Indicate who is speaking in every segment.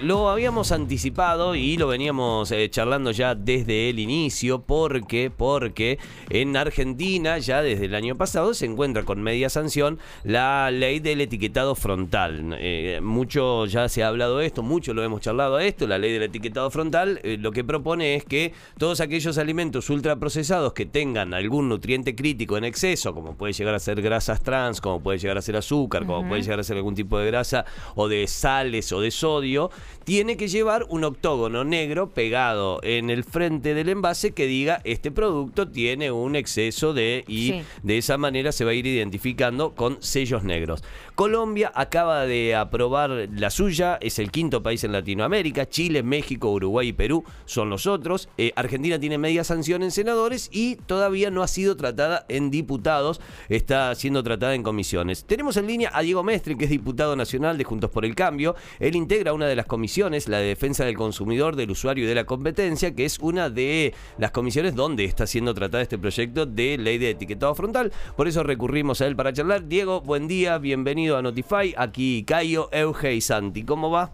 Speaker 1: Lo habíamos anticipado y lo veníamos eh, charlando ya desde el inicio porque porque en Argentina ya desde el año pasado se encuentra con media sanción la ley del etiquetado frontal. Eh, mucho ya se ha hablado de esto, mucho lo hemos charlado a esto, la ley del etiquetado frontal eh, lo que propone es que todos aquellos alimentos ultraprocesados que tengan algún nutriente crítico en exceso, como puede llegar a ser grasas trans, como puede llegar a ser azúcar, como puede llegar a ser algún tipo de grasa o de sales o de sodio, tiene que llevar un octógono negro pegado en el frente del envase que diga este producto tiene un exceso de y de esa manera se va a ir identificando con sellos negros. Colombia acaba de aprobar la suya, es el quinto país en Latinoamérica, Chile, México, Uruguay y Perú son los otros. Eh, Argentina tiene media sanción en senadores y todavía no ha sido tratada en diputados, está siendo tratada en comisiones. Tenemos en línea a Diego Mestre, que es diputado nacional de Juntos por el Cambio. Él integra una de las comisiones, la de defensa del consumidor, del usuario y de la competencia, que es una de las comisiones donde está siendo tratado este proyecto de ley de etiquetado frontal. Por eso recurrimos a él para charlar. Diego, buen día, bienvenido a Notify. Aquí Cayo, Euge y Santi. ¿Cómo va?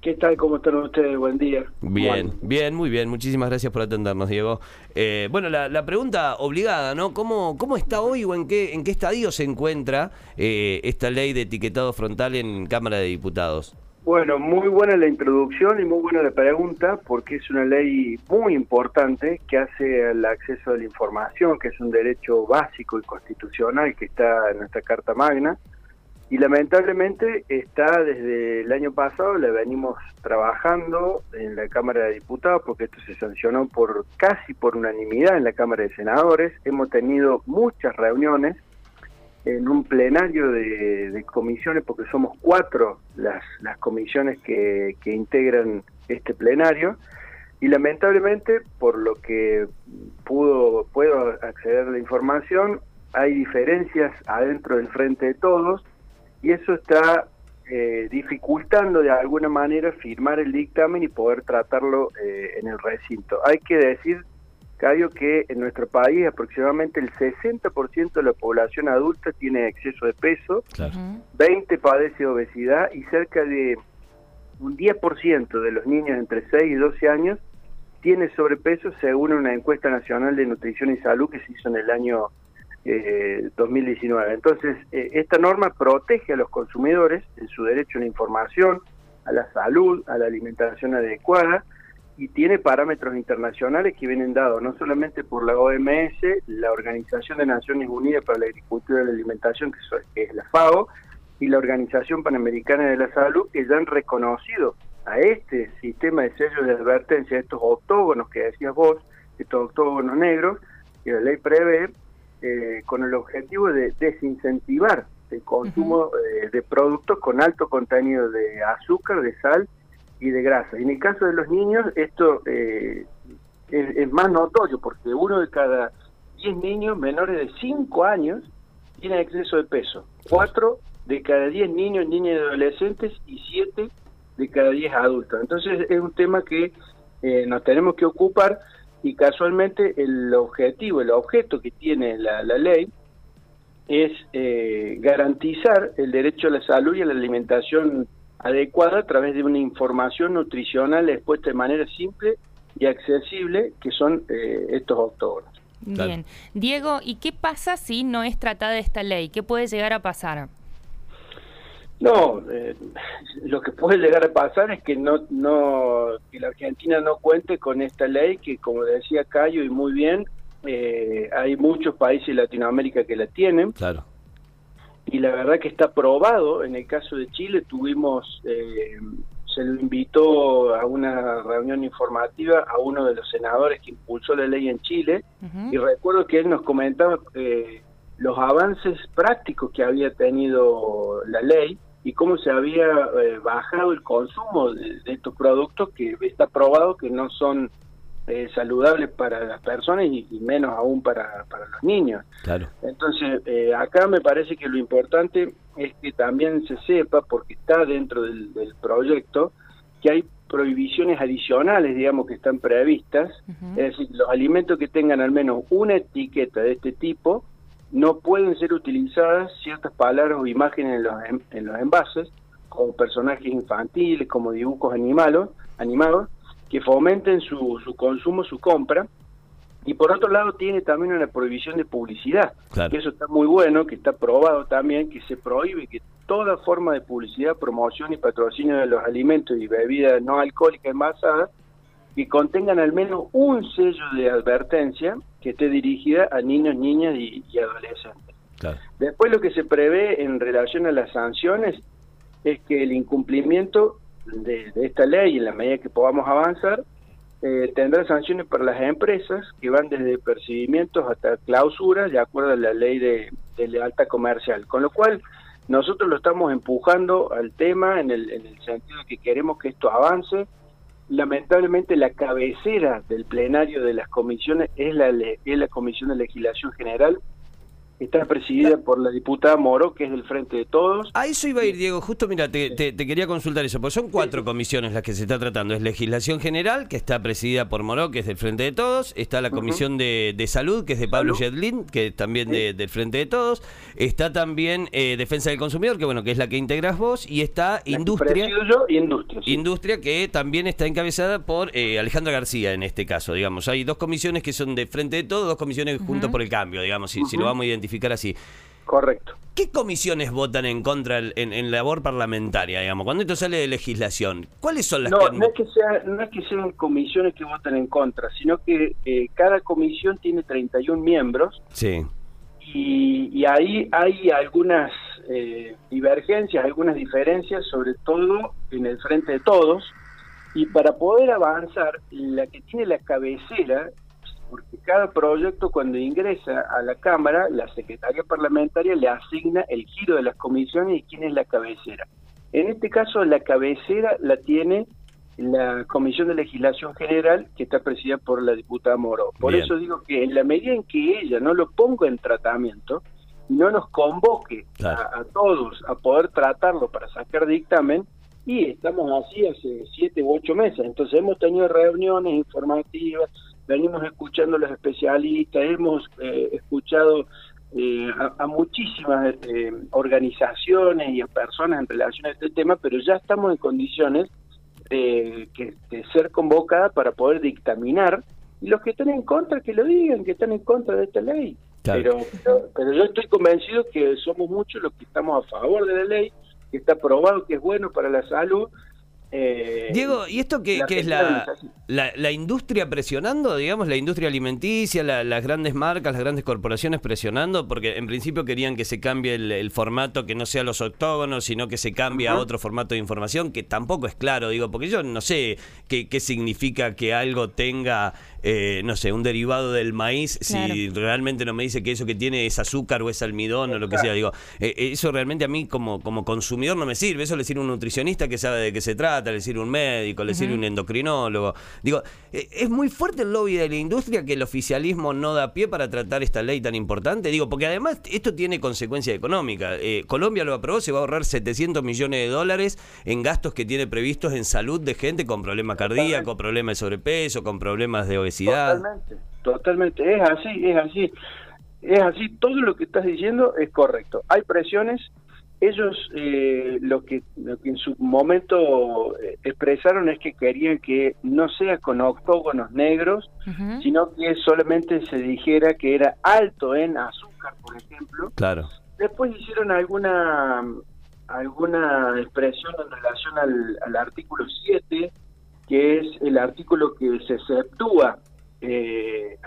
Speaker 2: ¿Qué tal? ¿Cómo están ustedes? Buen día.
Speaker 1: Bien, bien, muy bien. Muchísimas gracias por atendernos, Diego. Eh, bueno, la, pregunta obligada, ¿no? ¿Cómo, ¿Cómo está hoy o en qué, en qué estadio se encuentra eh, esta ley de etiquetado frontal en Cámara de Diputados?
Speaker 2: Bueno, muy buena la introducción y muy buena la pregunta porque es una ley muy importante que hace el acceso a la información, que es un derecho básico y constitucional que está en nuestra Carta Magna y lamentablemente está desde el año pasado, le venimos trabajando en la Cámara de Diputados, porque esto se sancionó por casi por unanimidad en la Cámara de Senadores. Hemos tenido muchas reuniones en un plenario de, comisiones, porque somos cuatro las, las comisiones que, que integran este plenario, y lamentablemente, por lo que pudo puedo acceder a la información, hay diferencias adentro del frente de todos, y eso está eh, dificultando de alguna manera firmar el dictamen y poder tratarlo eh, en el recinto. Hay que decir, Cayo, que en nuestro país aproximadamente el 60% de la población adulta tiene exceso de peso, 20 padece obesidad y cerca de un 10% de los niños entre 6 y 12 años tiene sobrepeso según una encuesta nacional de nutrición y salud que se hizo en el año 2019. Eh, Entonces, eh, esta norma protege a los consumidores en su derecho a la información, a la salud, a la alimentación adecuada y tiene parámetros internacionales que vienen dados no solamente por la OMS, la Organización de Naciones Unidas para la Agricultura y la Alimentación, que es la FAO, y la Organización Panamericana de la Salud, que ya han reconocido a este sistema de sellos de advertencia, estos octógonos que decías vos, estos octógonos negros, que la ley prevé, eh, con el objetivo de desincentivar el consumo eh, de productos con alto contenido de azúcar, de sal y de grasa. En el caso de los niños esto eh, es, más notorio porque uno de cada 10 niños menores de 5 años tiene exceso de peso. 4 de cada 10 niños, niñas y adolescentes y 7 de cada 10 adultos. Entonces es un tema que nos tenemos que ocupar y casualmente el objetivo, el objeto que tiene la, ley es eh, garantizar el derecho a la salud y a la alimentación adecuada a través de una información nutricional expuesta de manera simple y accesible que son eh, estos octógonos.
Speaker 3: Bien. Diego, ¿y qué pasa si no es tratada esta ley? ¿Qué puede llegar a pasar?
Speaker 2: No, eh, lo que puede llegar a pasar es que no, no, que la Argentina no cuente con esta ley que, como decía Cayo y muy bien, eh, hay muchos países de Latinoamérica que la tienen.
Speaker 1: Claro.
Speaker 2: Y la verdad que está probado. En el caso de Chile tuvimos, eh, se lo invitó a una reunión informativa a uno de los senadores que impulsó la ley en Chile. Y recuerdo que él nos comentaba los avances prácticos que había tenido la ley y cómo se había eh, bajado el consumo de, estos productos que está probado que no son eh, saludables para las personas y, menos aún para, para, los niños.
Speaker 1: Claro.
Speaker 2: Entonces, eh, acá me parece que lo importante es que también se sepa, porque está dentro del, proyecto, que hay prohibiciones adicionales, digamos, que están previstas, es decir, los alimentos que tengan al menos una etiqueta de este tipo no pueden ser utilizadas ciertas palabras o imágenes en los, en, en los envases, como personajes infantiles, como dibujos animalos, animados, que fomenten su, su consumo, su compra. Y por otro lado tiene también una prohibición de publicidad,
Speaker 1: Claro.
Speaker 2: que eso está muy bueno, que está probado también, que se prohíbe que toda forma de publicidad, promoción y patrocinio de los alimentos y bebidas no alcohólicas envasadas que contengan al menos un sello de advertencia que esté dirigida a niños, niñas y, y adolescentes.
Speaker 1: Claro.
Speaker 2: Después lo que se prevé en relación a las sanciones es que el incumplimiento de, esta ley, en la medida que podamos avanzar, eh, tendrá sanciones para las empresas que van desde percibimientos hasta clausuras de acuerdo a la ley de, de lealtad comercial. Con lo cual, nosotros lo estamos empujando al tema en el, en el sentido de que queremos que esto avance. Lamentablemente la cabecera del plenario de las comisiones es la, es la Comisión de Legislación General, está presidida por la diputada Moro, que es del Frente de Todos.
Speaker 1: A eso iba a ir, Diego. Justo, mira, te, te- te quería consultar eso, porque son cuatro comisiones las que se está tratando. Es Legislación General, que está presidida por Moró, que es del Frente de Todos. Está la Comisión de, de Salud, que es de Pablo. Yedlin, que es también de- del Frente de Todos. Está también eh, Defensa del Consumidor, que bueno, que es la que integras vos. Y está
Speaker 2: la
Speaker 1: Industria.
Speaker 2: yo y Industria. sí.
Speaker 1: Industria que también está encabezada por eh, Alejandra García en este caso, digamos. Hay dos comisiones que son de frente de todo, dos comisiones juntos por el cambio, digamos, si, si lo vamos a identificar así.
Speaker 2: Correcto.
Speaker 1: ¿Qué comisiones votan en contra en, en labor parlamentaria, digamos? Cuando esto sale de legislación, ¿cuáles son las
Speaker 2: No,
Speaker 1: que...
Speaker 2: no es que sea, no es que sean comisiones que votan en contra, sino que eh, cada comisión tiene 31 miembros
Speaker 1: Sí,
Speaker 2: y, y ahí hay algunas eh, divergencias, algunas diferencias, sobre todo en el frente de todos. Y para poder avanzar, la que tiene la cabecera, porque cada proyecto cuando ingresa a la Cámara, la Secretaría Parlamentaria le asigna el giro de las comisiones y quién es la cabecera. En este caso, la cabecera la tiene la Comisión de Legislación General, que está presidida por la diputada Moro. Por
Speaker 1: Bien.
Speaker 2: eso digo que en la medida en que ella no lo ponga en tratamiento, no nos convoque
Speaker 1: Claro.
Speaker 2: a, a todos a poder tratarlo para sacar dictamen, y estamos así hace siete u ocho meses. Entonces hemos tenido reuniones informativas, venimos escuchando a los especialistas, hemos eh, escuchado eh, a, a muchísimas eh, organizaciones y a personas en relación a este tema, pero ya estamos en condiciones de, que, de ser convocada para poder dictaminar y los que están en contra que lo digan, que están en contra de esta ley.
Speaker 1: Claro.
Speaker 2: Pero, pero, pero yo estoy convencido que somos muchos los que estamos a favor de la ley, que está probado que es bueno para la salud. Eh,
Speaker 1: Diego, ¿y esto qué, es la, la, la industria presionando, digamos, la industria alimenticia, la- las grandes marcas, las grandes corporaciones presionando? Porque en principio querían que se cambie el, el formato, que no sea los octógonos, sino que se cambie a otro formato de información, que tampoco es claro, digo, porque yo no sé qué, qué significa que algo tenga, eh, no sé, un derivado del maíz, si realmente no me dice que eso que tiene es azúcar o es almidón o lo que sea. Digo, eh, eso realmente a mí como, como consumidor no me sirve. Eso le sirve a un nutricionista que sabe de qué se trata, le sirve a un médico, le sirve a un endocrinólogo. Digo, eh, es muy fuerte el lobby de la industria que el oficialismo no da pie para tratar esta ley tan importante. Digo, porque además esto tiene consecuencia económica. Eh, Colombia lo aprobó, se va a ahorrar 700 millones de dólares en gastos que tiene previstos en salud de gente con problemas cardíacos, problemas de sobrepeso, con problemas de obesidad.
Speaker 2: Totalmente, totalmente, es así, es así, es así, todo lo que estás diciendo es correcto. Hay presiones, ellos eh, lo, que, lo que en su momento eh, expresaron es que querían que no sea con octógonos negros, sino que solamente se dijera que era alto en azúcar, por ejemplo.
Speaker 1: Claro.
Speaker 2: Después hicieron alguna alguna expresión en relación al, al artículo 7, que es el artículo que se exceptúa eh,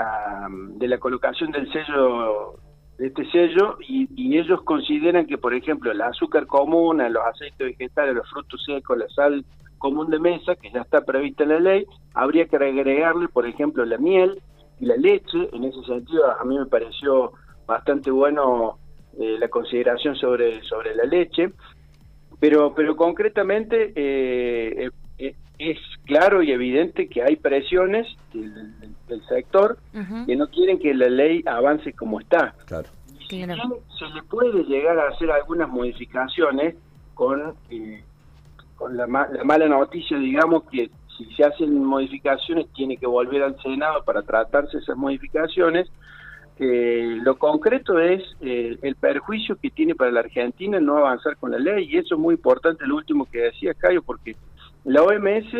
Speaker 2: de la colocación del sello de este sello y, ellos consideran que por ejemplo el azúcar común, los aceites vegetales, los frutos secos, la sal común de mesa, que ya está prevista en la ley, habría que agregarle por ejemplo la miel y la leche, en ese sentido a mí me pareció bastante bueno eh, la consideración sobre, sobre la leche, pero, pero concretamente eh, es claro y evidente que hay presiones del, del- del sector que no quieren que la ley avance como está.
Speaker 1: Claro.
Speaker 2: Y si
Speaker 3: Claro.
Speaker 2: bien se le puede llegar a hacer algunas modificaciones con, eh, con la, la mala noticia, digamos, que si se hacen modificaciones tiene que volver al Senado para tratarse esas modificaciones. Eh, lo concreto es eh, el perjuicio que tiene para la Argentina no avanzar con la ley y eso es muy importante lo último que decía Cayo porque la OMS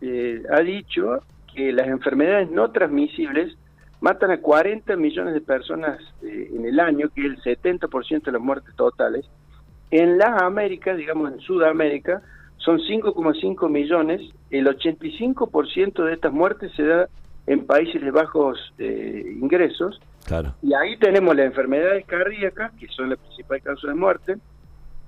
Speaker 2: eh, ha dicho que las enfermedades no transmisibles matan a 40 millones de personas en el año, que es el 70% de las muertes totales. En las Américas, digamos en Sudamérica, son 5,5 millones, el 85% de estas muertes se da en países de bajos eh, ingresos,
Speaker 1: Claro.
Speaker 2: y ahí tenemos las enfermedades cardíacas, que son la principal causa de muerte,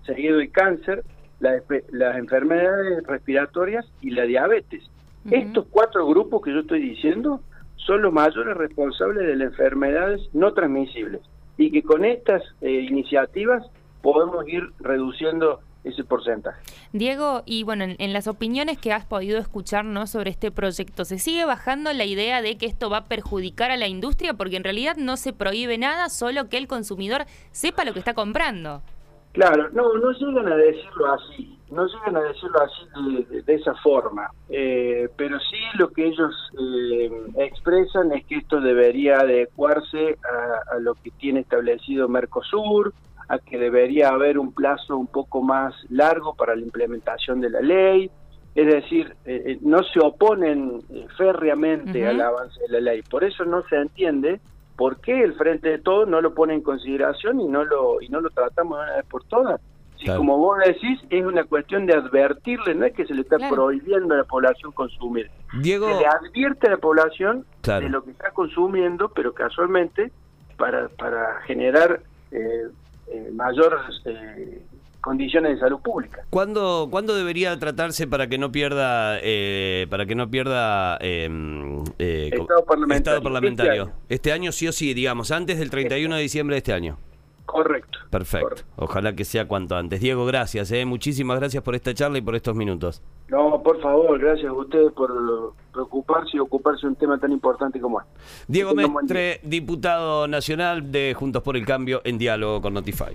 Speaker 2: seguido del cáncer, la- las enfermedades respiratorias y la diabetes. Estos cuatro grupos que yo estoy diciendo son los mayores responsables de las enfermedades no transmisibles y que con estas eh, iniciativas podemos ir reduciendo ese porcentaje.
Speaker 3: Diego, y bueno, en, en las opiniones que has podido escuchar ¿no? sobre este proyecto, ¿se sigue bajando la idea de que esto va a perjudicar a la industria? Porque en realidad no se prohíbe nada, solo que el consumidor sepa lo que está comprando.
Speaker 2: Claro, no, no llegan a decirlo así, no llegan a decirlo así de, de- de esa forma, eh, pero sí lo que ellos eh, expresan es que esto debería adecuarse a, a lo que tiene establecido Mercosur, a que debería haber un plazo un poco más largo para la implementación de la ley, es decir, eh, eh, no se oponen eh, férreamente al avance de la ley, por eso no se entiende por qué el Frente de Todos no lo pone en consideración y no lo y no lo tratamos de una vez por todas. Si
Speaker 1: Claro.
Speaker 2: como vos decís, es una cuestión de advertirle, no es que se le está
Speaker 3: Claro.
Speaker 2: prohibiendo a la población consumir.
Speaker 1: Diego,
Speaker 2: Se le advierte a la población
Speaker 1: Claro.
Speaker 2: de lo que está consumiendo, pero casualmente para, para generar eh, eh, mayores eh, condiciones de salud pública.
Speaker 1: ¿cuándo, ¿cuándo debería tratarse para que no pierda, eh, para que no pierda eh, eh,
Speaker 2: Estado parlamentario.
Speaker 1: estado parlamentario?
Speaker 2: Este año.
Speaker 1: Este año sí o sí, digamos, antes del 31 de diciembre de este año.
Speaker 2: Correcto.
Speaker 1: Perfecto.
Speaker 2: Correcto.
Speaker 1: Ojalá que sea cuanto antes. Diego, gracias. Eh. Muchísimas gracias por esta charla y por estos minutos.
Speaker 2: No, por favor, gracias a ustedes por preocuparse y ocuparse de un tema tan importante como este.
Speaker 1: Diego. Mestre, diputado nacional de Juntos por el Cambio, en diálogo con Notify.